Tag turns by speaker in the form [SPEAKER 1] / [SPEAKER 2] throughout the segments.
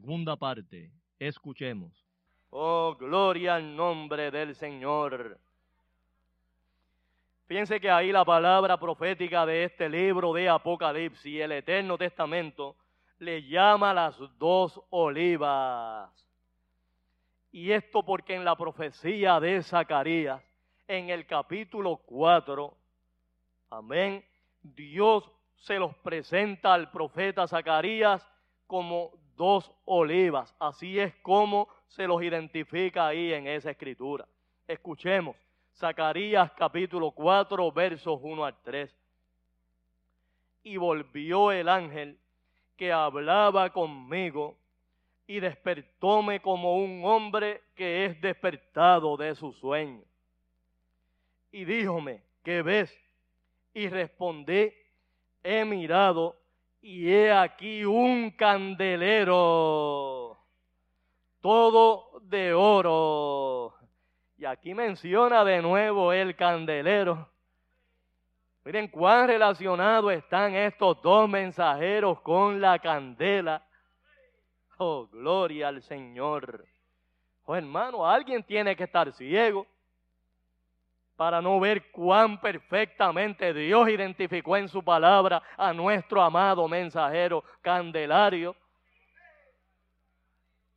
[SPEAKER 1] Segunda parte. Escuchemos. Oh, gloria al nombre del Señor. Fíjense que ahí la palabra profética de este libro de Apocalipsis, el Eterno Testamento, le llama las dos olivas. Y esto porque en la profecía de Zacarías, en el capítulo 4, amén, Dios se los presenta al profeta Zacarías como dos olivas. Así es como se los identifica ahí en esa escritura. Escuchemos Zacarías capítulo 4 versos 1 al 3. Y volvió el ángel que hablaba conmigo y despertóme como un hombre que es despertado de su sueño. Y díjome, ¿qué ves? Y respondí, he mirado y he aquí un candelero, todo de oro. Y aquí menciona de nuevo el candelero. Miren cuán relacionados están estos dos mensajeros con la candela. Oh, gloria al Señor. Oh, hermano, alguien tiene que estar ciego para no ver cuán perfectamente Dios identificó en su palabra a nuestro amado mensajero Candelario.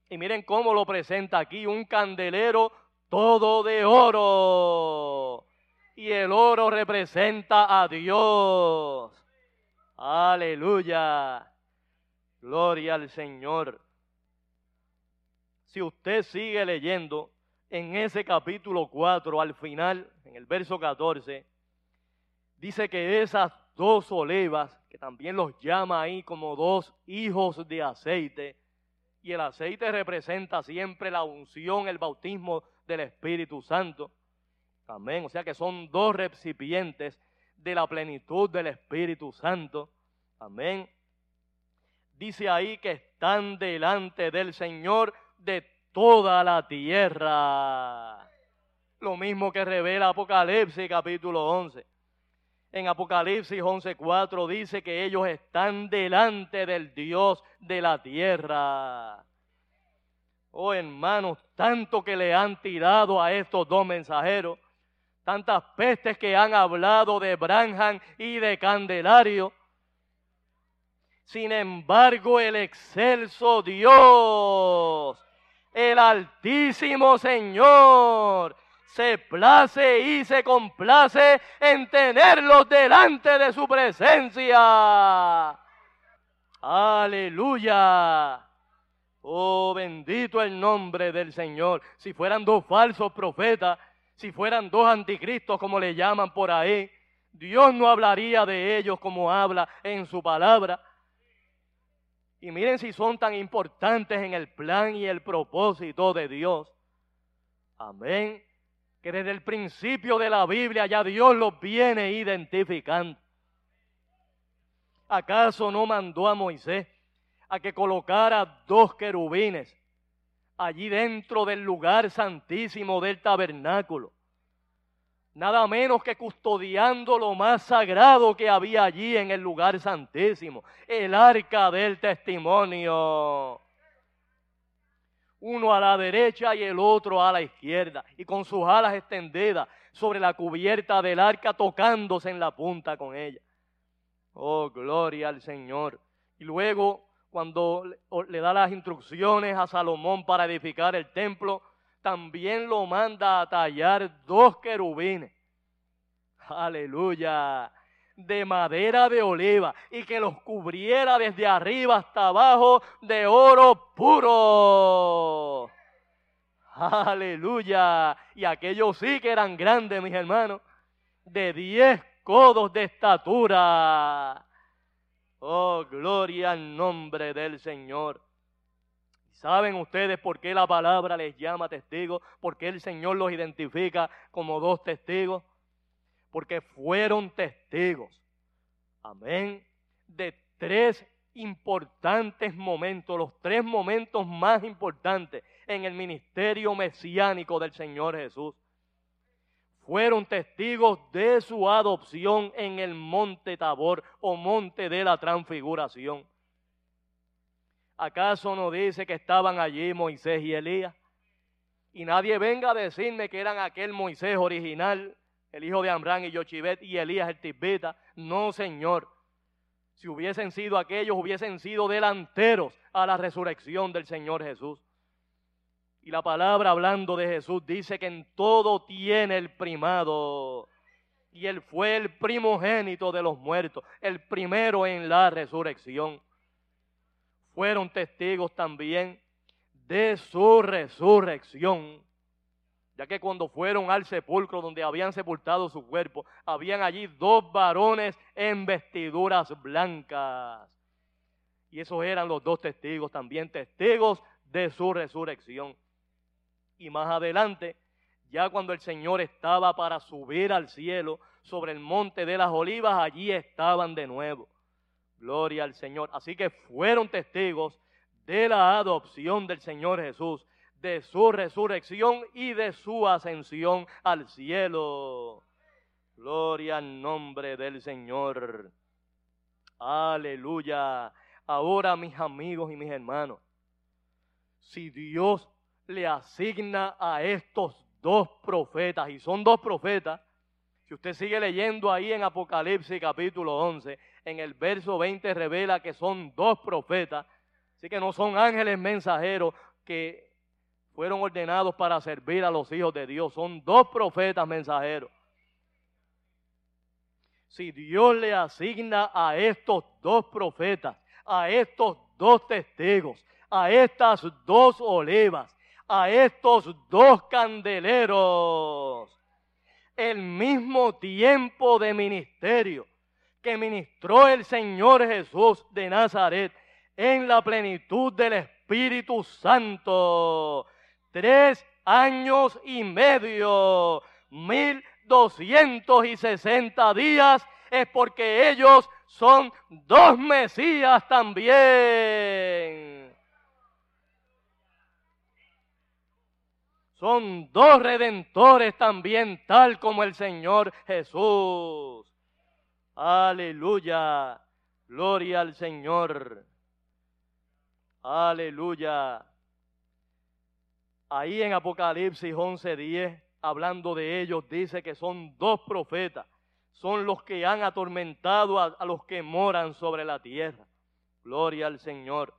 [SPEAKER 1] Y miren cómo lo presenta aquí, un candelero todo de oro. Y el oro representa a Dios. Aleluya. Gloria al Señor. Si usted sigue leyendo, en ese capítulo 4, al final, en el verso 14, dice que esas dos olivas, que también los llama ahí como dos hijos de aceite, y el aceite representa siempre la unción, el bautismo del Espíritu Santo. Amén. O sea que son dos recipientes de la plenitud del Espíritu Santo. Amén. Dice ahí que están delante del Señor de toda la tierra. Lo mismo que revela Apocalipsis capítulo 11. En Apocalipsis 11:4 dice que ellos están delante del Dios de la tierra. Oh hermanos, tanto que le han tirado a estos dos mensajeros, tantas pestes que han hablado de Branham y de Candelario. Sin embargo, el excelso Dios, el altísimo Señor, se place y se complace en tenerlos delante de su presencia. Aleluya. Oh, bendito el nombre del Señor. Si fueran dos falsos profetas, si fueran dos anticristos como le llaman por ahí, Dios no hablaría de ellos como habla en su palabra. Y miren si son tan importantes en el plan y el propósito de Dios. Amén que desde el principio de la Biblia ya Dios los viene identificando. ¿Acaso no mandó a Moisés a que colocara dos querubines allí dentro del lugar santísimo del tabernáculo? Nada menos que custodiando lo más sagrado que había allí en el lugar santísimo, el arca del testimonio uno a la derecha y el otro a la izquierda, y con sus alas extendidas sobre la cubierta del arca, tocándose en la punta con ella. Oh, gloria al Señor. Y luego, cuando le da las instrucciones a Salomón para edificar el templo, también lo manda a tallar dos querubines. Aleluya de madera de oliva y que los cubriera desde arriba hasta abajo de oro puro. Aleluya. Y aquellos sí que eran grandes, mis hermanos, de diez codos de estatura. Oh, gloria al nombre del Señor. ¿Saben ustedes por qué la palabra les llama testigos? ¿Por qué el Señor los identifica como dos testigos? porque fueron testigos, amén, de tres importantes momentos, los tres momentos más importantes en el ministerio mesiánico del Señor Jesús. Fueron testigos de su adopción en el monte Tabor o monte de la transfiguración. ¿Acaso no dice que estaban allí Moisés y Elías? Y nadie venga a decirme que eran aquel Moisés original el hijo de Amrán y Yochibet y Elías el Tibeta. No, Señor. Si hubiesen sido aquellos, hubiesen sido delanteros a la resurrección del Señor Jesús. Y la palabra hablando de Jesús dice que en todo tiene el primado. Y él fue el primogénito de los muertos, el primero en la resurrección. Fueron testigos también de su resurrección ya que cuando fueron al sepulcro donde habían sepultado su cuerpo, habían allí dos varones en vestiduras blancas. Y esos eran los dos testigos, también testigos de su resurrección. Y más adelante, ya cuando el Señor estaba para subir al cielo sobre el monte de las olivas, allí estaban de nuevo. Gloria al Señor. Así que fueron testigos de la adopción del Señor Jesús de su resurrección y de su ascensión al cielo. Gloria al nombre del Señor. Aleluya. Ahora mis amigos y mis hermanos, si Dios le asigna a estos dos profetas, y son dos profetas, si usted sigue leyendo ahí en Apocalipsis capítulo 11, en el verso 20 revela que son dos profetas, así que no son ángeles mensajeros que fueron ordenados para servir a los hijos de Dios. Son dos profetas mensajeros. Si Dios le asigna a estos dos profetas, a estos dos testigos, a estas dos olivas, a estos dos candeleros, el mismo tiempo de ministerio que ministró el Señor Jesús de Nazaret en la plenitud del Espíritu Santo. Tres años y medio, mil doscientos y sesenta días, es porque ellos son dos Mesías también. Son dos redentores también, tal como el Señor Jesús. Aleluya. Gloria al Señor. Aleluya. Ahí en Apocalipsis 11:10, hablando de ellos, dice que son dos profetas. Son los que han atormentado a, a los que moran sobre la tierra. Gloria al Señor.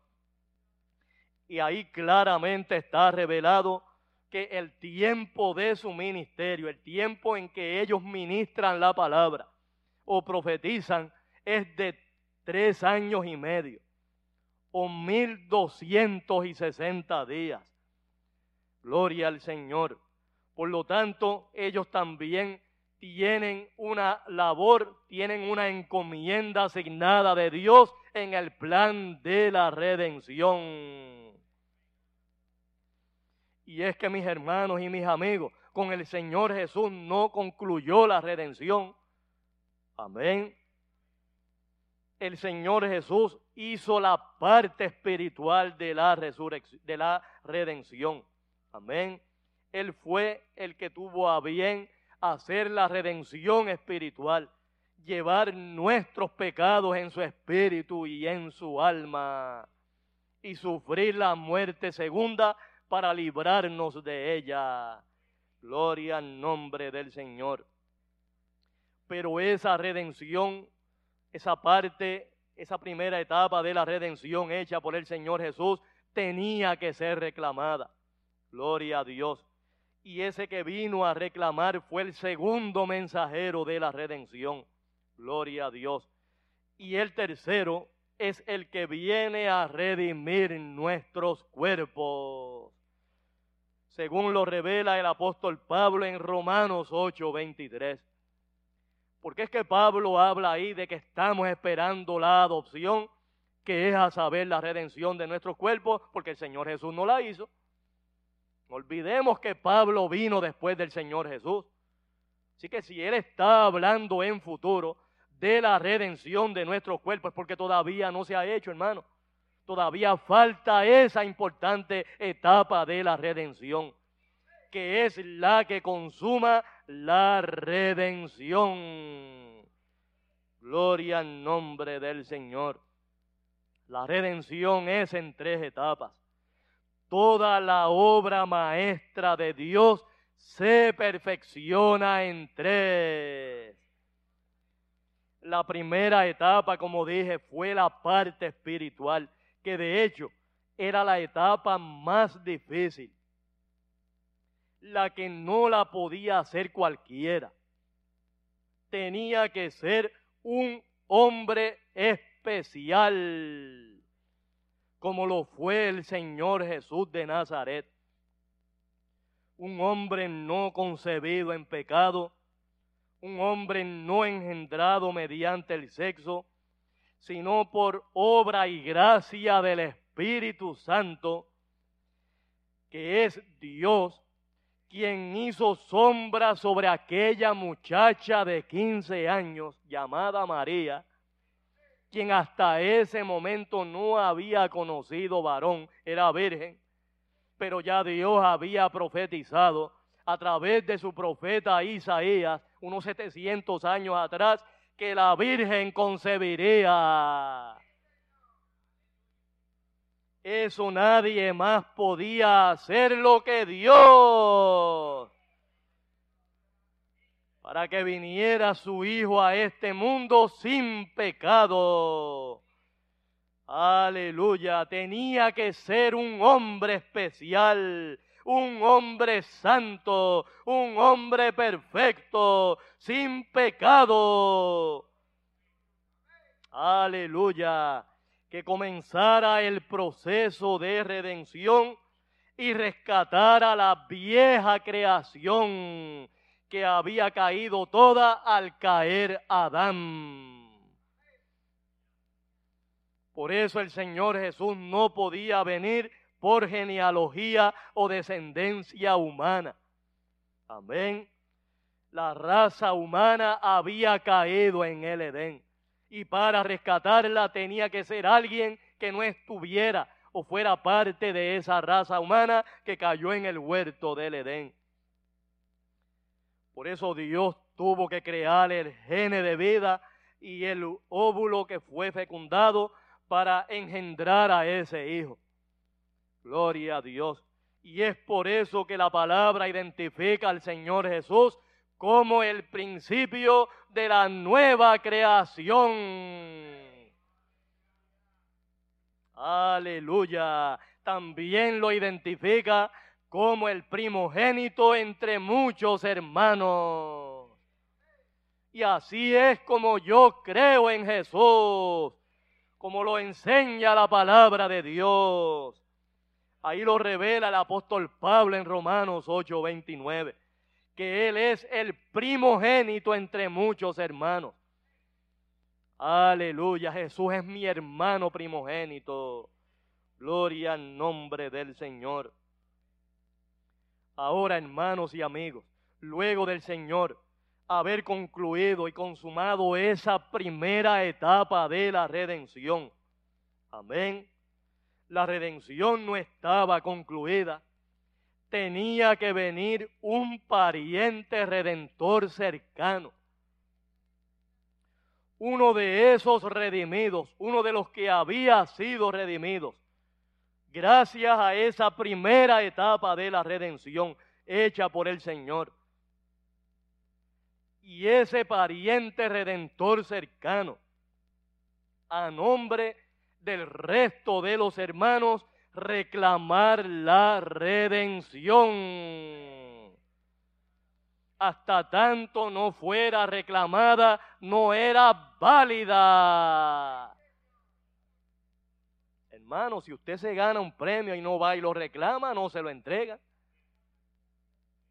[SPEAKER 1] Y ahí claramente está revelado que el tiempo de su ministerio, el tiempo en que ellos ministran la palabra o profetizan, es de tres años y medio o mil doscientos y sesenta días. Gloria al Señor. Por lo tanto, ellos también tienen una labor, tienen una encomienda asignada de Dios en el plan de la redención. Y es que mis hermanos y mis amigos, con el Señor Jesús no concluyó la redención. Amén. El Señor Jesús hizo la parte espiritual de la de la redención. Amén. Él fue el que tuvo a bien hacer la redención espiritual, llevar nuestros pecados en su espíritu y en su alma y sufrir la muerte segunda para librarnos de ella. Gloria al nombre del Señor. Pero esa redención, esa parte, esa primera etapa de la redención hecha por el Señor Jesús, tenía que ser reclamada. Gloria a Dios. Y ese que vino a reclamar fue el segundo mensajero de la redención. Gloria a Dios. Y el tercero es el que viene a redimir nuestros cuerpos según lo revela el apóstol Pablo en Romanos 8, 23. Porque es que Pablo habla ahí de que estamos esperando la adopción, que es a saber la redención de nuestros cuerpos, porque el Señor Jesús no la hizo. Olvidemos que Pablo vino después del Señor Jesús. Así que si Él está hablando en futuro de la redención de nuestros cuerpos, es porque todavía no se ha hecho, hermano todavía falta esa importante etapa de la redención, que es la que consuma la redención. Gloria al nombre del Señor. La redención es en tres etapas. Toda la obra maestra de Dios se perfecciona en tres. La primera etapa, como dije, fue la parte espiritual que de hecho era la etapa más difícil, la que no la podía hacer cualquiera. Tenía que ser un hombre especial, como lo fue el Señor Jesús de Nazaret. Un hombre no concebido en pecado, un hombre no engendrado mediante el sexo, sino por obra y gracia del Espíritu Santo, que es Dios quien hizo sombra sobre aquella muchacha de 15 años llamada María, quien hasta ese momento no había conocido varón, era virgen, pero ya Dios había profetizado a través de su profeta Isaías unos 700 años atrás que la Virgen concebiría. Eso nadie más podía hacer lo que Dios. Para que viniera su Hijo a este mundo sin pecado. Aleluya. Tenía que ser un hombre especial un hombre santo, un hombre perfecto, sin pecado. Aleluya. Que comenzara el proceso de redención y rescatara la vieja creación que había caído toda al caer Adán. Por eso el Señor Jesús no podía venir por genealogía o descendencia humana. Amén. La raza humana había caído en el Edén. Y para rescatarla tenía que ser alguien que no estuviera o fuera parte de esa raza humana que cayó en el huerto del Edén. Por eso Dios tuvo que crear el gene de vida y el óvulo que fue fecundado para engendrar a ese hijo. Gloria a Dios. Y es por eso que la palabra identifica al Señor Jesús como el principio de la nueva creación. Aleluya. También lo identifica como el primogénito entre muchos hermanos. Y así es como yo creo en Jesús, como lo enseña la palabra de Dios. Ahí lo revela el apóstol Pablo en Romanos 8:29, que Él es el primogénito entre muchos hermanos. Aleluya, Jesús es mi hermano primogénito. Gloria al nombre del Señor. Ahora, hermanos y amigos, luego del Señor haber concluido y consumado esa primera etapa de la redención. Amén. La redención no estaba concluida. Tenía que venir un pariente redentor cercano. Uno de esos redimidos, uno de los que había sido redimidos gracias a esa primera etapa de la redención hecha por el Señor. Y ese pariente redentor cercano, a nombre del resto de los hermanos, reclamar la redención. Hasta tanto no fuera reclamada, no era válida. Hermano, si usted se gana un premio y no va y lo reclama, no se lo entrega.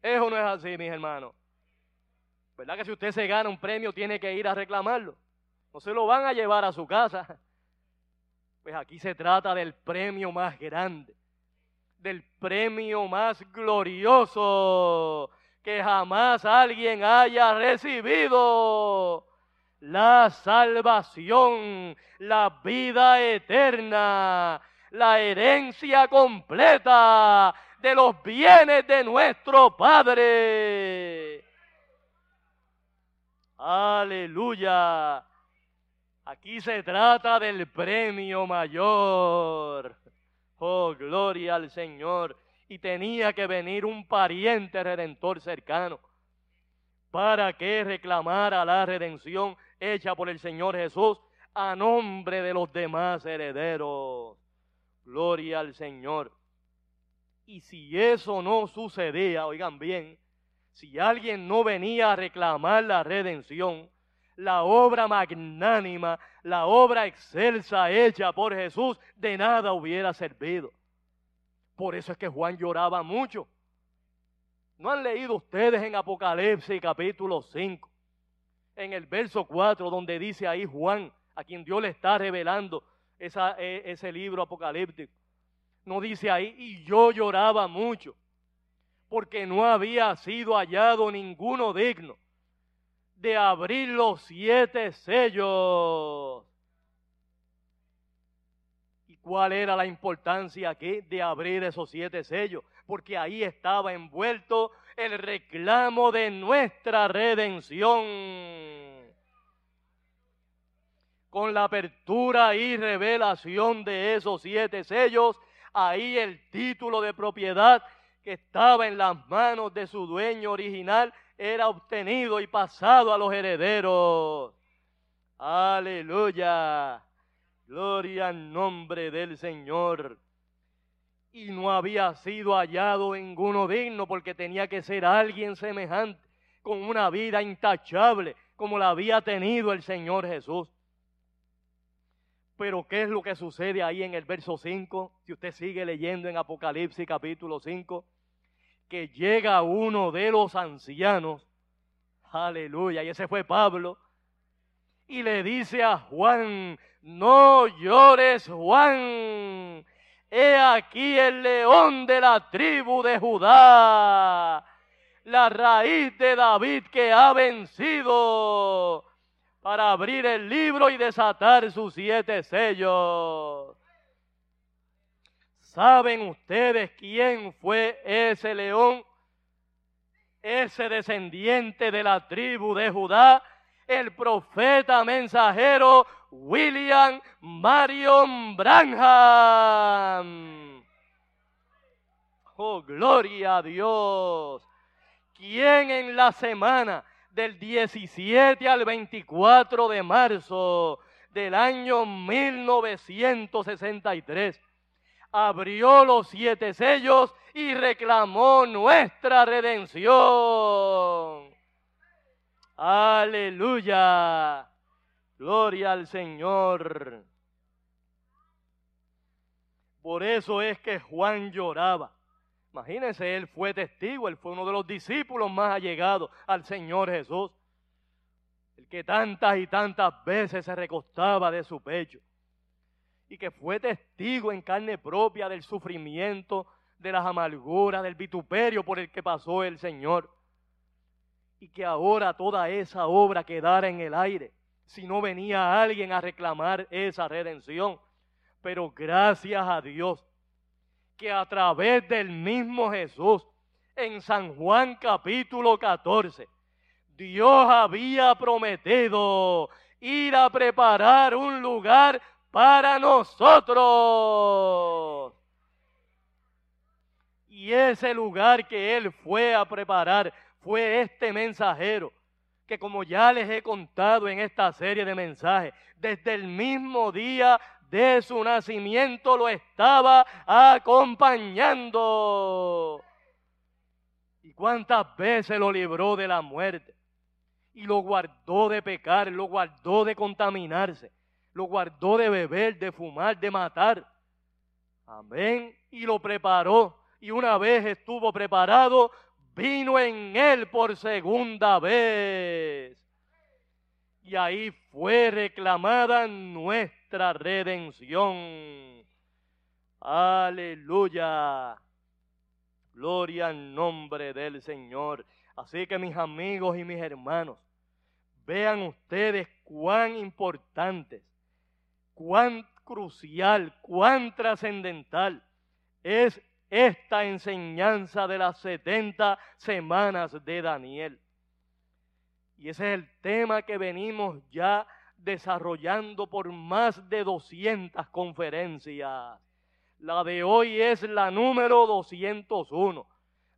[SPEAKER 1] Eso no es así, mis hermanos. ¿Verdad que si usted se gana un premio tiene que ir a reclamarlo? No se lo van a llevar a su casa. Pues aquí se trata del premio más grande, del premio más glorioso que jamás alguien haya recibido la salvación, la vida eterna, la herencia completa de los bienes de nuestro Padre. Aleluya. Aquí se trata del premio mayor. Oh, gloria al Señor. Y tenía que venir un pariente redentor cercano para que reclamara la redención hecha por el Señor Jesús a nombre de los demás herederos. Gloria al Señor. Y si eso no sucedía, oigan bien, si alguien no venía a reclamar la redención, la obra magnánima, la obra excelsa hecha por Jesús, de nada hubiera servido. Por eso es que Juan lloraba mucho. ¿No han leído ustedes en Apocalipsis capítulo 5? en el verso 4, donde dice ahí Juan, a quien Dios le está revelando e, ese libro apocalíptico. No dice ahí, y yo lloraba mucho, porque no había sido hallado ninguno digno de abrir los siete sellos. ¿Y cuál era la importancia aquí de abrir esos siete sellos? Porque ahí estaba envuelto el reclamo de nuestra redención. Con la apertura y revelación de esos siete sellos, ahí el título de propiedad que estaba en las manos de su dueño original era obtenido y pasado a los herederos. Aleluya. Gloria al nombre del Señor y no había sido hallado ninguno digno porque tenía que ser alguien semejante, con una vida intachable como la había tenido el Señor Jesús. Pero ¿qué es lo que sucede ahí en el verso 5? Si usted sigue leyendo en Apocalipsis capítulo 5, que llega uno de los ancianos Aleluya. Y ese fue Pablo. Y le dice a Juan, no llores Juan. He aquí el león de la tribu de Judá, la raíz de David que ha vencido para abrir el libro y desatar sus siete sellos. ¿Saben ustedes quién fue ese león? Ese descendiente de la tribu de Judá, el profeta mensajero William Marion Branham. Oh, gloria a Dios. ¿Quién en la semana del 17 al 24 de marzo del año 1963 abrió los siete sellos y reclamó nuestra redención. Aleluya. Gloria al Señor. Por eso es que Juan lloraba. Imagínense, él fue testigo, él fue uno de los discípulos más allegados al Señor Jesús. El que tantas y tantas veces se recostaba de su pecho y que fue testigo en carne propia del sufrimiento, de las amarguras, del vituperio por el que pasó el Señor. Y que ahora toda esa obra quedara en el aire, si no venía alguien a reclamar esa redención. Pero gracias a Dios, que a través del mismo Jesús, en San Juan capítulo 14, Dios había prometido ir a preparar un lugar para nosotros. Y ese lugar que Él fue a preparar fue este mensajero, que como ya les he contado en esta serie de mensajes, desde el mismo día de su nacimiento lo estaba acompañando. ¿Y cuántas veces lo libró de la muerte? Y lo guardó de pecar, lo guardó de contaminarse lo guardó de beber, de fumar, de matar. Amén. Y lo preparó. Y una vez estuvo preparado, vino en él por segunda vez. Y ahí fue reclamada nuestra redención. Aleluya. Gloria al nombre del Señor. Así que mis amigos y mis hermanos, vean ustedes cuán importantes cuán crucial, cuán trascendental es esta enseñanza de las 70 semanas de Daniel. Y ese es el tema que venimos ya desarrollando por más de 200 conferencias. La de hoy es la número 201,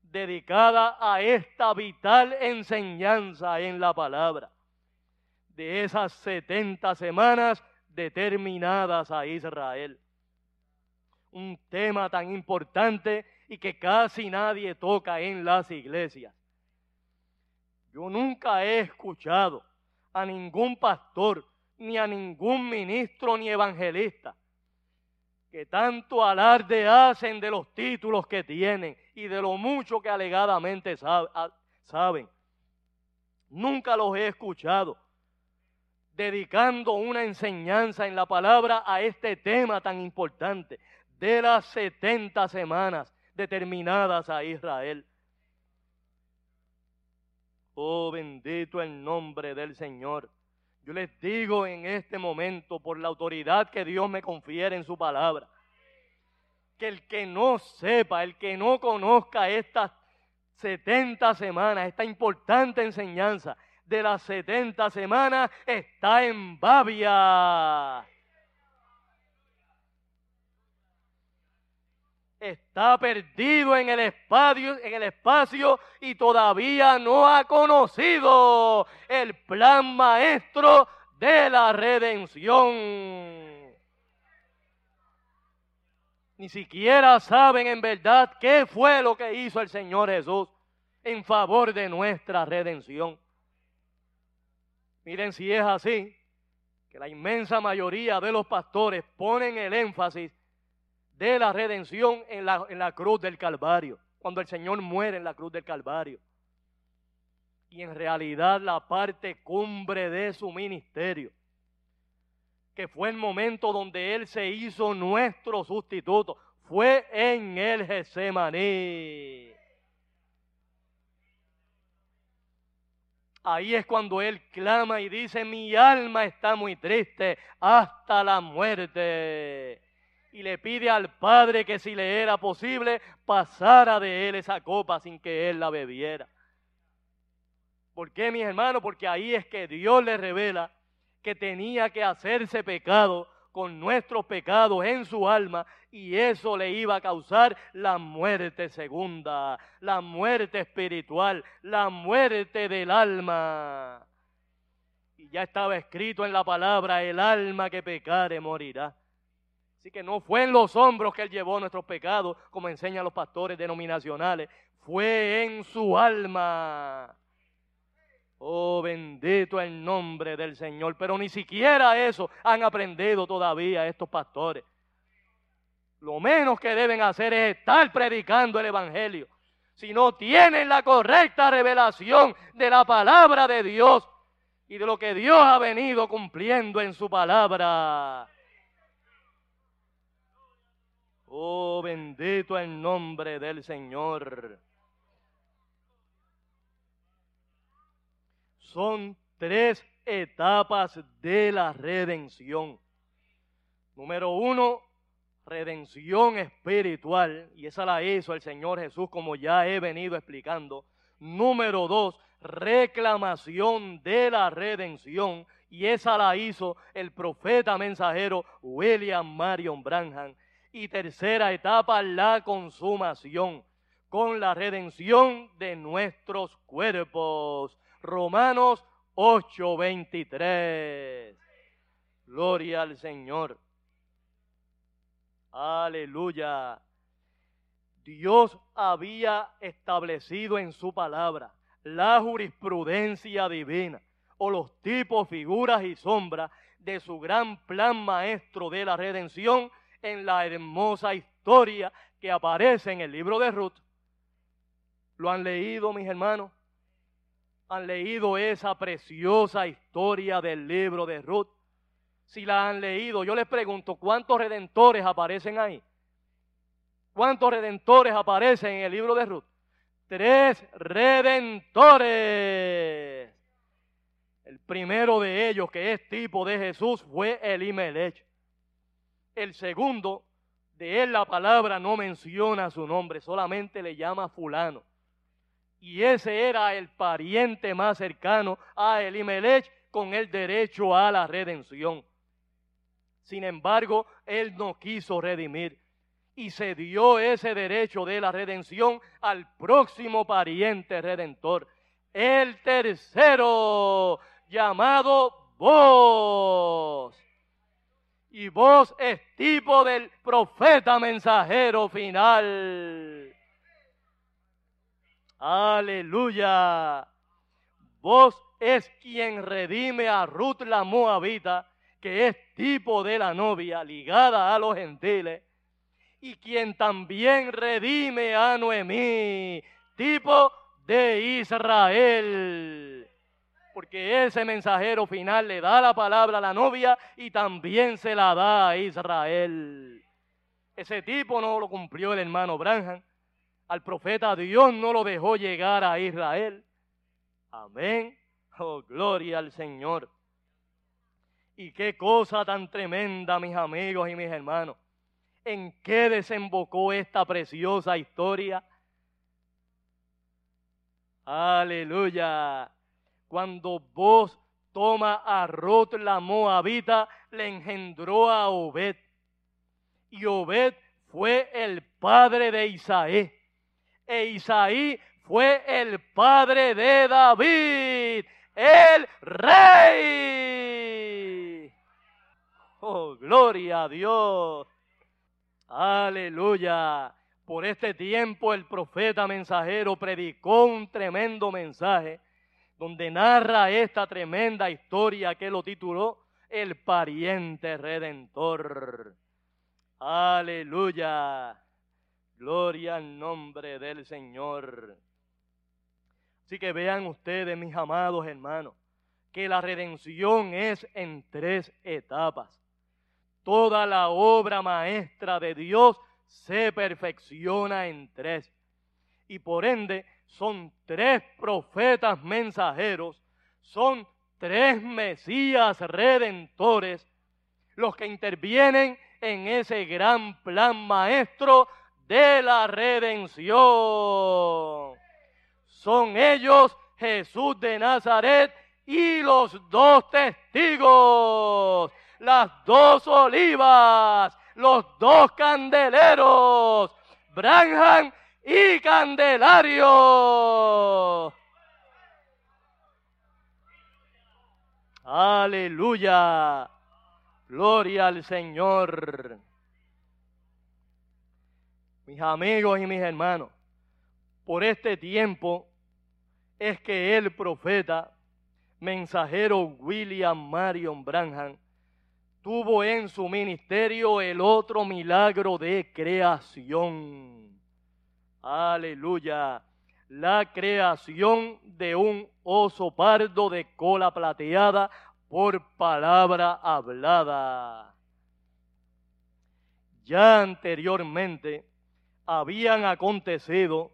[SPEAKER 1] dedicada a esta vital enseñanza en la palabra. De esas 70 semanas determinadas a Israel. Un tema tan importante y que casi nadie toca en las iglesias. Yo nunca he escuchado a ningún pastor, ni a ningún ministro, ni evangelista, que tanto alarde hacen de los títulos que tienen y de lo mucho que alegadamente saben. Nunca los he escuchado dedicando una enseñanza en la palabra a este tema tan importante de las 70 semanas determinadas a Israel. Oh, bendito el nombre del Señor. Yo les digo en este momento, por la autoridad que Dios me confiere en su palabra, que el que no sepa, el que no conozca estas 70 semanas, esta importante enseñanza, de las 70 semanas está en Babia. Está perdido en el espacio, en el espacio y todavía no ha conocido el plan maestro de la redención. Ni siquiera saben en verdad qué fue lo que hizo el Señor Jesús en favor de nuestra redención. Miren si es así, que la inmensa mayoría de los pastores ponen el énfasis de la redención en la, en la cruz del Calvario, cuando el Señor muere en la cruz del Calvario. y en realidad la parte cumbre de su ministerio, que fue el momento donde Él se hizo nuestro sustituto, fue en el Getsemaní. Ahí es cuando él clama y dice, mi alma está muy triste hasta la muerte. Y le pide al Padre que si le era posible, pasara de él esa copa sin que él la bebiera. ¿Por qué, mis hermanos? Porque ahí es que Dios le revela que tenía que hacerse pecado con nuestros pecados en su alma y eso le iba a causar la muerte segunda, la muerte espiritual, la muerte del alma. Y ya estaba escrito en la palabra, el alma que pecare morirá. Así que no fue en los hombros que él llevó nuestros pecados, como enseñan los pastores denominacionales, fue en su alma. Oh, bendito el nombre del Señor. Pero ni siquiera eso han aprendido todavía estos pastores. Lo menos que deben hacer es estar predicando el Evangelio. Si no tienen la correcta revelación de la palabra de Dios y de lo que Dios ha venido cumpliendo en su palabra. Oh, bendito el nombre del Señor. Son tres etapas de la redención. Número uno, redención espiritual, y esa la hizo el Señor Jesús como ya he venido explicando. Número dos, reclamación de la redención, y esa la hizo el profeta mensajero William Marion Branham. Y tercera etapa, la consumación, con la redención de nuestros cuerpos. Romanos 8:23. Gloria al Señor. Aleluya. Dios había establecido en su palabra la jurisprudencia divina o los tipos, figuras y sombras de su gran plan maestro de la redención en la hermosa historia que aparece en el libro de Ruth. ¿Lo han leído, mis hermanos? Han leído esa preciosa historia del libro de Ruth? Si la han leído, yo les pregunto, ¿cuántos redentores aparecen ahí? ¿Cuántos redentores aparecen en el libro de Ruth? Tres redentores. El primero de ellos, que es tipo de Jesús, fue Elimelech. El segundo, de él la palabra no menciona su nombre, solamente le llama fulano y ese era el pariente más cercano a Elimelech con el derecho a la redención. Sin embargo, él no quiso redimir y se dio ese derecho de la redención al próximo pariente redentor, el tercero, llamado vos. Y vos es tipo del profeta mensajero final. Aleluya. Vos es quien redime a Ruth la Moabita, que es tipo de la novia ligada a los gentiles, y quien también redime a Noemí, tipo de Israel. Porque ese mensajero final le da la palabra a la novia y también se la da a Israel. Ese tipo no lo cumplió el hermano Branham al profeta Dios no lo dejó llegar a Israel. Amén. Oh, gloria al Señor. Y qué cosa tan tremenda, mis amigos y mis hermanos. ¿En qué desembocó esta preciosa historia? Aleluya. Cuando vos toma a Ruth la Moabita, le engendró a Obed. Y Obed fue el padre de Isaí e Isaí fue el padre de David, el rey. Oh, gloria a Dios. Aleluya. Por este tiempo el profeta mensajero predicó un tremendo mensaje donde narra esta tremenda historia que lo tituló El pariente redentor. Aleluya. Gloria al nombre del Señor. Así que vean ustedes, mis amados hermanos, que la redención es en tres etapas. Toda la obra maestra de Dios se perfecciona en tres. Y por ende son tres profetas mensajeros, son tres Mesías redentores los que intervienen en ese gran plan maestro de la redención. Son ellos Jesús de Nazaret y los dos testigos, las dos olivas, los dos candeleros, Branham y Candelario. Aleluya. Gloria al Señor. Mis amigos y mis hermanos, por este tiempo es que el profeta, mensajero William Marion Branham, tuvo en su ministerio el otro milagro de creación. Aleluya. La creación de un oso pardo de cola plateada por palabra hablada. Ya anteriormente habían acontecido,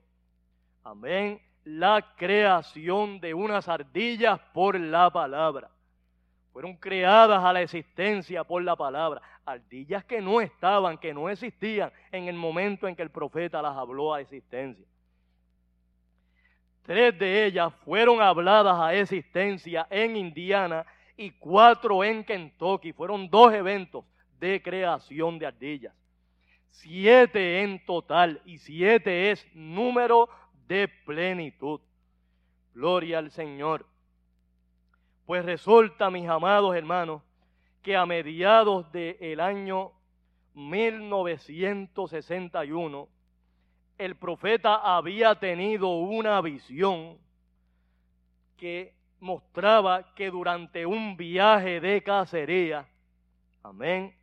[SPEAKER 1] amén, la creación de unas ardillas por la palabra. Fueron creadas a la existencia por la palabra. Ardillas que no estaban, que no existían en el momento en que el profeta las habló a existencia. Tres de ellas fueron habladas a existencia en Indiana y cuatro en Kentucky. Fueron dos eventos de creación de ardillas. Siete en total y siete es número de plenitud. Gloria al Señor. Pues resulta, mis amados hermanos, que a mediados del año 1961, el profeta había tenido una visión que mostraba que durante un viaje de cacería, amén,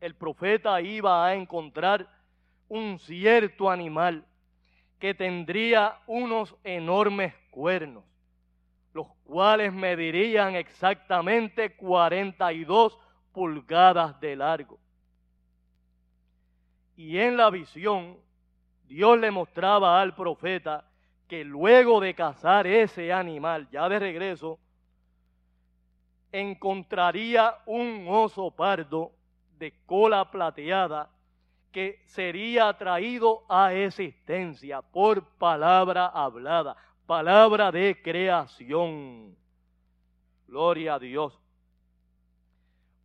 [SPEAKER 1] el profeta iba a encontrar un cierto animal que tendría unos enormes cuernos, los cuales medirían exactamente 42 pulgadas de largo. Y en la visión, Dios le mostraba al profeta que luego de cazar ese animal, ya de regreso, encontraría un oso pardo de cola plateada que sería traído a existencia por palabra hablada, palabra de creación. Gloria a Dios.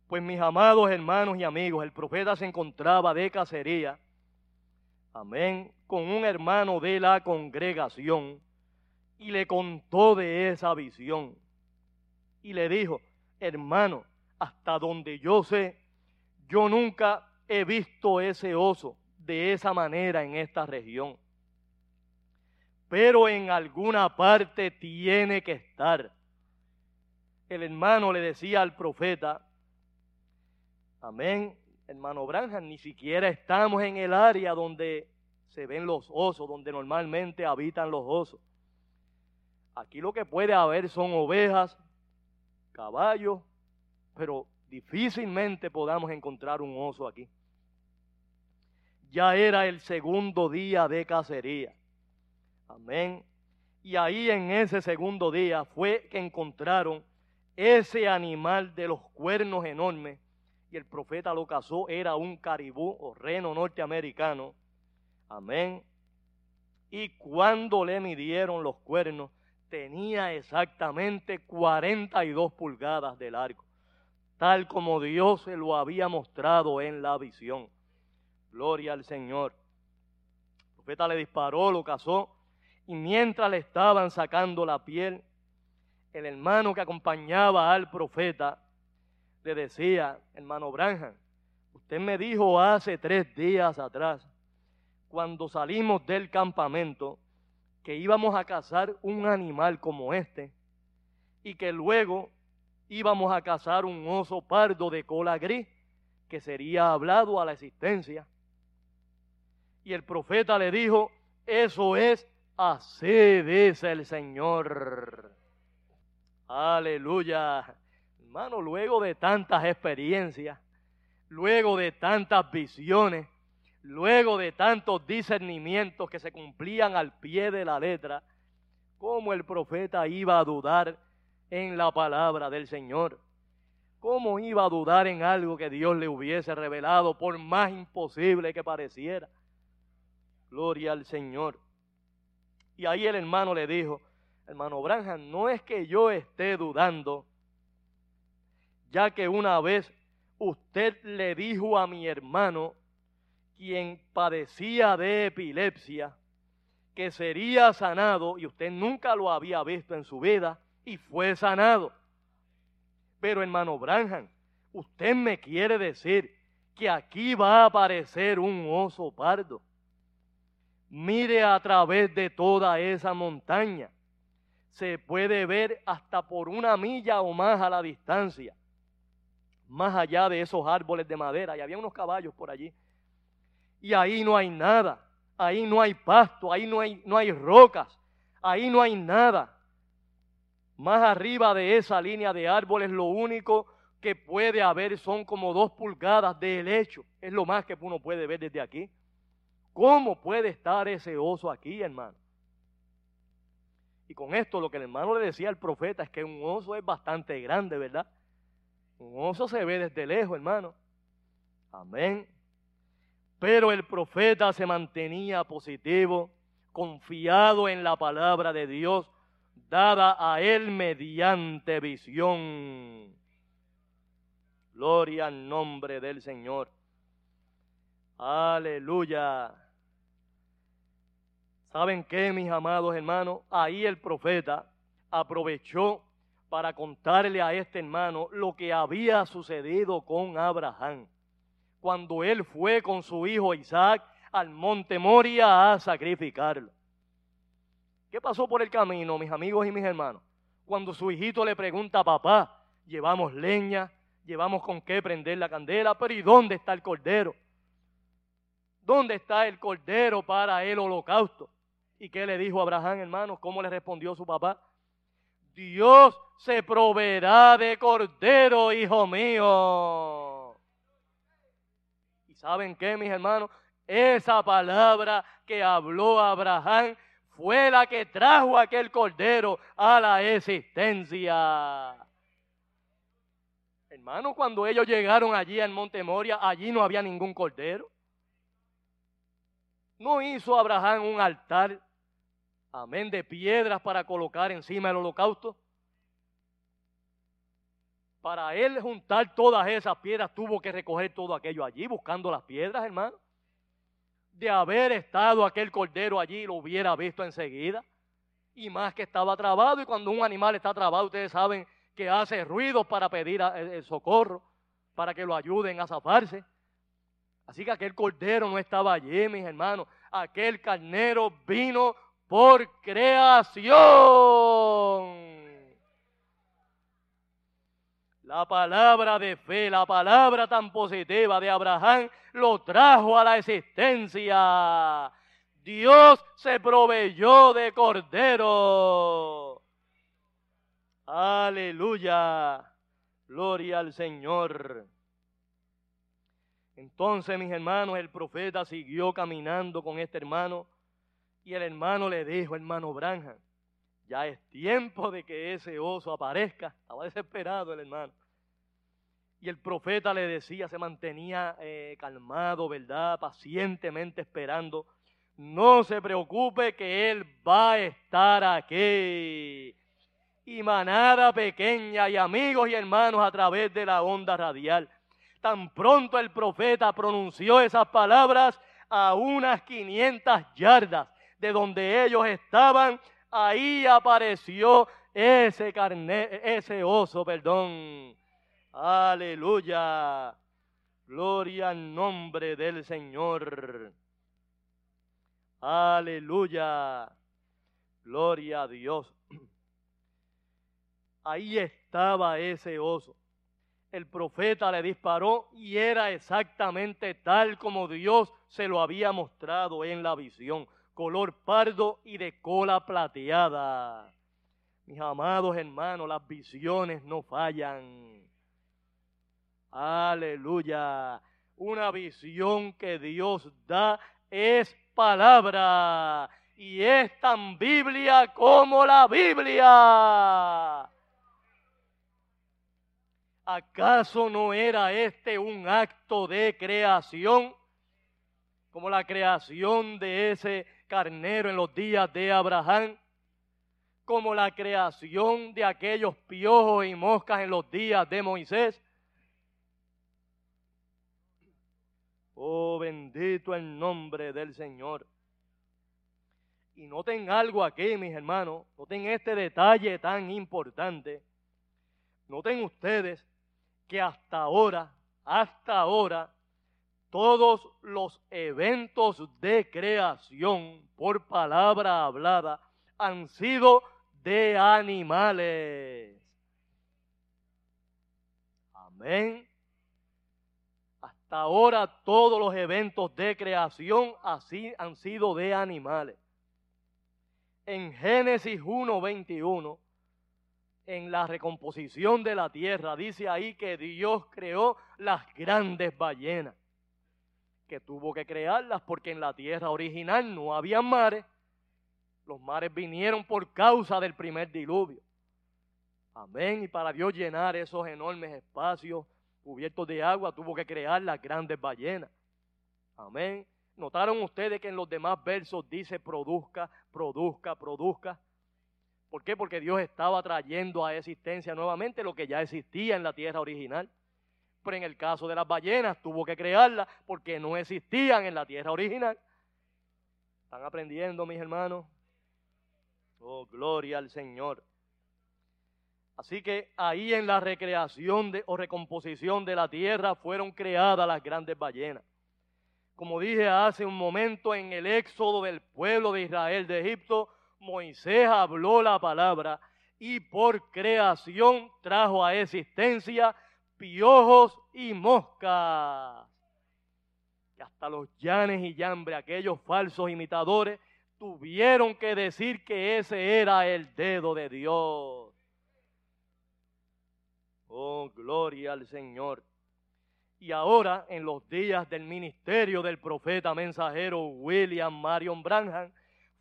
[SPEAKER 1] Pues mis amados hermanos y amigos, el profeta se encontraba de cacería, amén, con un hermano de la congregación y le contó de esa visión. Y le dijo, hermano, hasta donde yo sé, yo nunca he visto ese oso de esa manera en esta región. Pero en alguna parte tiene que estar. El hermano le decía al profeta, amén, hermano Branham, ni siquiera estamos en el área donde se ven los osos, donde normalmente habitan los osos. Aquí lo que puede haber son ovejas, caballos, pero difícilmente podamos encontrar un oso aquí. Ya era el segundo día de cacería. Amén. Y ahí en ese segundo día fue que encontraron ese animal de los cuernos enormes. Y el profeta lo cazó, era un caribú o reno norteamericano. Amén. Y cuando le midieron los cuernos, tenía exactamente 42 pulgadas de largo tal como Dios se lo había mostrado en la visión. Gloria al Señor. El profeta le disparó, lo cazó, y mientras le estaban sacando la piel, el hermano que acompañaba al profeta le decía, hermano Branham, usted me dijo hace tres días atrás, cuando salimos del campamento, que íbamos a cazar un animal como este y que luego íbamos a cazar un oso pardo de cola gris que sería hablado a la existencia. Y el profeta le dijo, eso es Así dice el Señor. Aleluya. Hermano, luego de tantas experiencias, luego de tantas visiones, luego de tantos discernimientos que se cumplían al pie de la letra, ¿cómo el profeta iba a dudar en la palabra del Señor? ¿Cómo iba a dudar en algo que Dios le hubiese revelado, por más imposible que pareciera? Gloria al Señor. Y ahí el hermano le dijo, hermano Branham, no es que yo esté dudando, ya que una vez usted le dijo a mi hermano, quien padecía de epilepsia, que sería sanado y usted nunca lo había visto en su vida y fue sanado. Pero hermano Branham, usted me quiere decir que aquí va a aparecer un oso pardo. Mire a través de toda esa montaña. Se puede ver hasta por una milla o más a la distancia. Más allá de esos árboles de madera. Y había unos caballos por allí. Y ahí no hay nada ahí no hay pasto, ahí no hay, no hay rocas, ahí no hay nada. Más arriba de esa línea de árboles lo único que puede haber son como dos pulgadas de helecho. Es lo más que uno puede ver desde aquí. ¿Cómo puede estar ese oso aquí, hermano? Y con esto lo que el hermano le decía al profeta es que un oso es bastante grande, ¿verdad? Un oso se ve desde lejos, hermano. Amén. Pero el profeta se mantenía positivo, confiado en la palabra de Dios, dada a él mediante visión. Gloria al nombre del Señor. Aleluya. ¿Saben qué, mis amados hermanos? Ahí el profeta aprovechó para contarle a este hermano lo que había sucedido con Abraham cuando él fue con su hijo Isaac al monte Moria a sacrificarlo. ¿Qué pasó por el camino, mis amigos y mis hermanos? Cuando su hijito le pregunta a papá, llevamos leña, llevamos con qué prender la candela, pero ¿y dónde está el cordero? ¿Dónde está el cordero para el holocausto? ¿Y qué le dijo Abraham, hermanos? ¿Cómo le respondió su papá? Dios se proveerá de cordero, hijo mío. ¿Saben qué, mis hermanos? Esa palabra que habló Abraham fue la que trajo aquel cordero a la existencia. Hermano, cuando ellos llegaron allí al monte Moria, allí no había ningún cordero. No hizo Abraham un altar, amén, de piedras para colocar encima el holocausto. Para él juntar todas esas piedras tuvo que recoger todo aquello allí, buscando las piedras, hermano. De haber estado aquel cordero allí, lo hubiera visto enseguida. Y más que estaba trabado, y cuando un animal está trabado, ustedes saben que hace ruido para pedir el socorro, para que lo ayuden a zafarse. Así que aquel cordero no estaba allí, mis hermanos. Aquel carnero vino por creación. La palabra de fe, la palabra tan positiva de Abraham lo trajo a la existencia. Dios se proveyó de cordero. Aleluya. Gloria al Señor. Entonces, mis hermanos, el profeta siguió caminando con este hermano y el hermano le dijo, hermano Branham, ya es tiempo de que ese oso aparezca. Estaba desesperado el hermano. Y el profeta le decía, se mantenía eh, calmado, ¿verdad? Pacientemente esperando. No se preocupe que Él va a estar aquí. Y manada pequeña y amigos y hermanos a través de la onda radial. Tan pronto el profeta pronunció esas palabras a unas 500 yardas de donde ellos estaban, ahí apareció ese carne, ese oso, perdón Aleluya. Gloria al nombre del Señor. Aleluya. Gloria a Dios. Ahí estaba ese oso. El profeta le disparó y era exactamente tal como Dios se lo había mostrado en la visión. color pardo y de cola plateada. Mis amados hermanos, las visiones no fallan. Aleluya. Una visión que Dios da es palabra y es tan Biblia como la Biblia. ¿Acaso no era este un acto de creación? Como la creación de ese carnero en los días de Abraham, como la creación de aquellos piojos y moscas en los días de Moisés. Oh, bendito el nombre del Señor. Y noten algo aquí, mis hermanos, noten este detalle tan importante. Noten ustedes que hasta ahora, hasta ahora, todos los eventos de creación por palabra hablada han sido de animales. Amén. Hasta ahora todos los eventos de creación así han sido de animales. En Génesis 1:21 en la recomposición de la tierra. Dice ahí que Dios creó las grandes ballenas, que tuvo que crearlas porque en la tierra original no había mares. Los mares vinieron por causa del primer diluvio. Amén. Y para Dios llenar esos enormes espacios cubiertos de agua, tuvo que crear las grandes ballenas. Amén. ¿Notaron ustedes que en los demás versos dice produzca, produzca, produzca? ¿Por qué? Porque Dios estaba trayendo a existencia nuevamente lo que ya existía en la tierra original. Pero en el caso de las ballenas tuvo que crearlas porque no existían en la tierra original. ¿Están aprendiendo, mis hermanos? Oh, gloria al Señor. Así que ahí en la recreación de, o recomposición de la tierra fueron creadas las grandes ballenas. Como dije hace un momento, en el éxodo del pueblo de Israel de Egipto, Moisés habló la palabra y por creación trajo a existencia piojos y moscas. Y hasta los llanes y llambres, aquellos falsos imitadores, tuvieron que decir que ese era el dedo de Dios. Oh, gloria al Señor. Y ahora, en los días del ministerio del profeta mensajero William Marion Branham,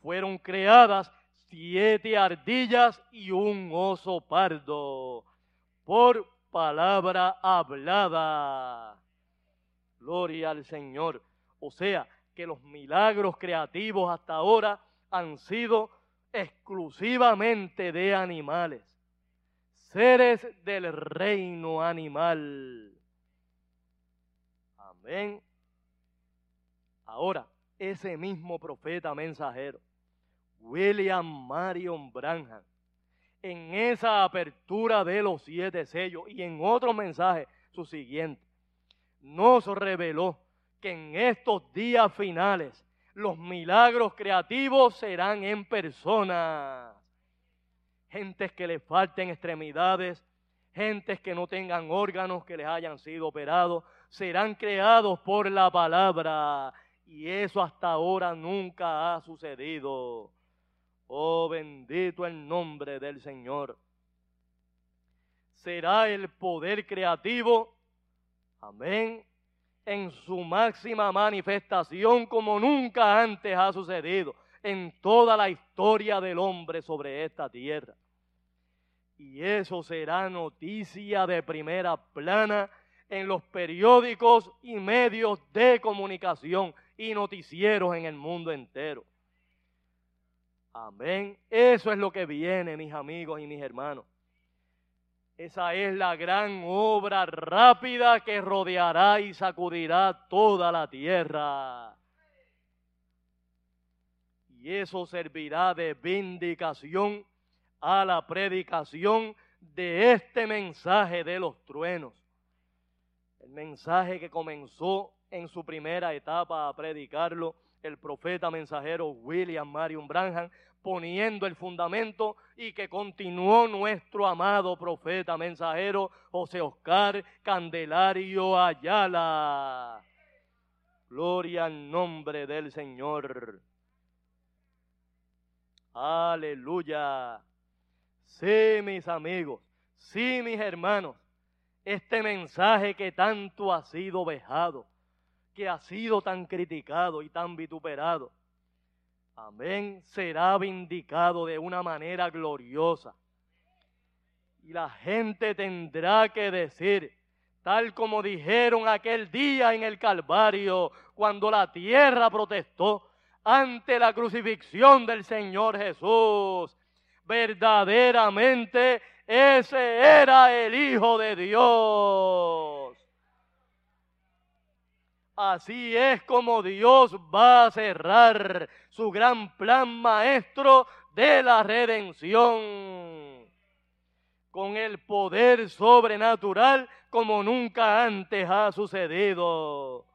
[SPEAKER 1] fueron creadas siete ardillas y un oso pardo por palabra hablada. Gloria al Señor. O sea, que los milagros creativos hasta ahora han sido exclusivamente de animales, seres del reino animal. Amén. Ahora, ese mismo profeta mensajero William Marion Branham, en esa apertura de los siete sellos y en otro mensaje, su siguiente, nos reveló que en estos días finales los milagros creativos serán en persona. Gentes que les falten extremidades, gentes que no tengan órganos que les hayan sido operados, serán creados por la palabra. Y eso hasta ahora nunca ha sucedido. Oh, bendito el nombre del Señor. Será el poder creativo, amén, en su máxima manifestación como nunca antes ha sucedido en toda la historia del hombre sobre esta tierra. Y eso será noticia de primera plana en los periódicos y medios de comunicación y noticieros en el mundo entero. Amén. Eso es lo que viene, mis amigos y mis hermanos. Esa es la gran obra rápida que rodeará y sacudirá toda la tierra. Y eso servirá de vindicación a la predicación de este mensaje de los truenos. El mensaje que comenzó en su primera etapa a predicarlo el profeta mensajero William Marion Branham, poniendo el fundamento y que continuó nuestro amado profeta mensajero José Oscar Candelario Ayala. Gloria al nombre del Señor. Aleluya. Sí, mis amigos, sí, mis hermanos, este mensaje que tanto ha sido vejado, que ha sido tan criticado y tan vituperado, amén, será vindicado de una manera gloriosa. Y la gente tendrá que decir, tal como dijeron aquel día en el Calvario, cuando la tierra protestó ante la crucifixión del Señor Jesús. Verdaderamente ese era el Hijo de Dios. Así es como Dios va a cerrar su gran plan maestro de la redención. Con el poder sobrenatural como nunca antes ha sucedido.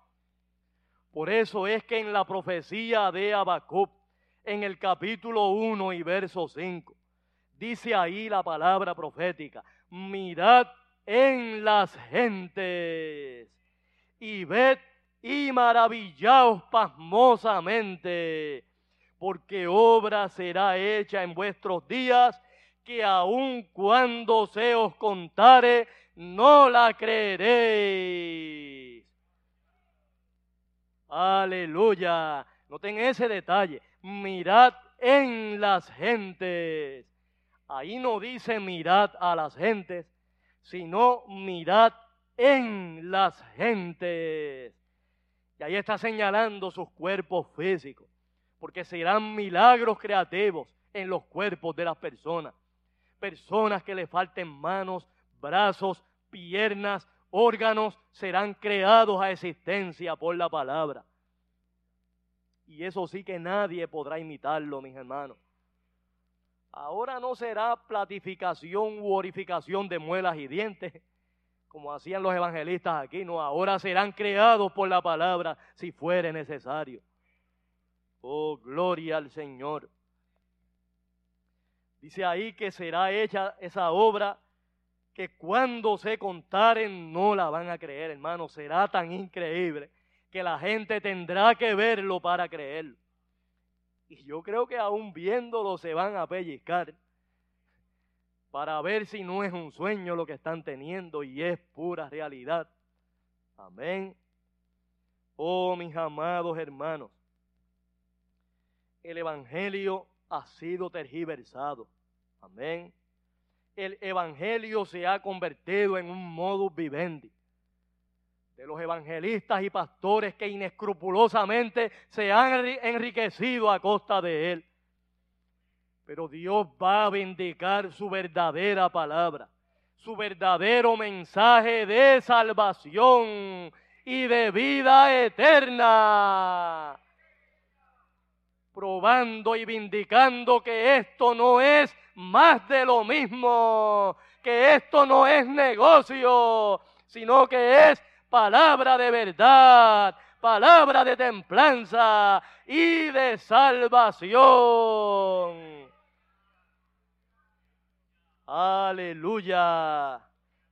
[SPEAKER 1] Por eso es que en la profecía de Habacuc, en el capítulo 1 y verso 5, dice ahí la palabra profética, mirad en las gentes y ved y maravillaos pasmosamente, porque obra será hecha en vuestros días que aun cuando se os contare, no la creeréis. Aleluya. Noten ese detalle. Mirad en las gentes. Ahí no dice mirad a las gentes, sino mirad en las gentes. Y ahí está señalando sus cuerpos físicos, porque serán milagros creativos en los cuerpos de las personas. Personas que le falten manos, brazos, piernas, órganos serán creados a existencia por la palabra. Y eso sí que nadie podrá imitarlo, mis hermanos. Ahora no será platificación u orificación de muelas y dientes, como hacían los evangelistas aquí, no, ahora serán creados por la palabra si fuere necesario. Oh, gloria al Señor. Dice ahí que será hecha esa obra que cuando se contaren no la van a creer, hermano. Será tan increíble que la gente tendrá que verlo para creerlo. Y yo creo que aún viéndolo se van a pellizcar para ver si no es un sueño lo que están teniendo y es pura realidad. Amén. Oh, mis amados hermanos, el Evangelio ha sido tergiversado. Amén el Evangelio se ha convertido en un modus vivendi de los evangelistas y pastores que inescrupulosamente se han enriquecido a costa de él. Pero Dios va a vindicar su verdadera palabra, su verdadero mensaje de salvación y de vida eterna, probando y vindicando que esto no es más de lo mismo, que esto no es negocio, sino que es palabra de verdad, palabra de templanza y de salvación. Aleluya.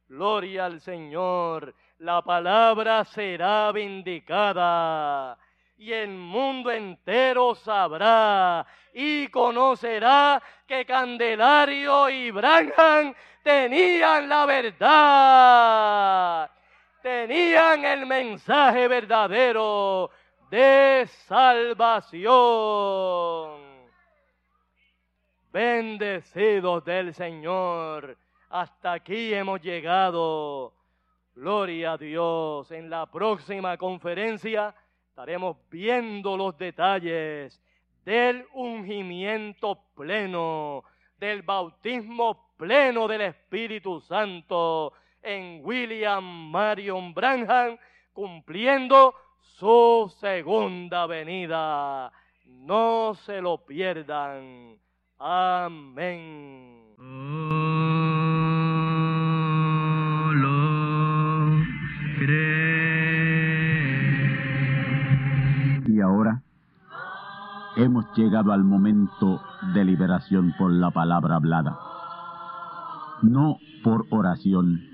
[SPEAKER 1] Gloria al Señor. La palabra será vindicada y el mundo entero sabrá y conocerá que Candelario y Branham tenían la verdad, tenían el mensaje verdadero de salvación. Bendecidos del Señor, hasta aquí hemos llegado. Gloria a Dios. En la próxima conferencia estaremos viendo los detalles del ungimiento pleno, del bautismo pleno del Espíritu Santo en William Marion Branham, cumpliendo su segunda venida. No se lo pierdan. Amén.
[SPEAKER 2] hemos llegado al momento de liberación por la palabra hablada. No por oración.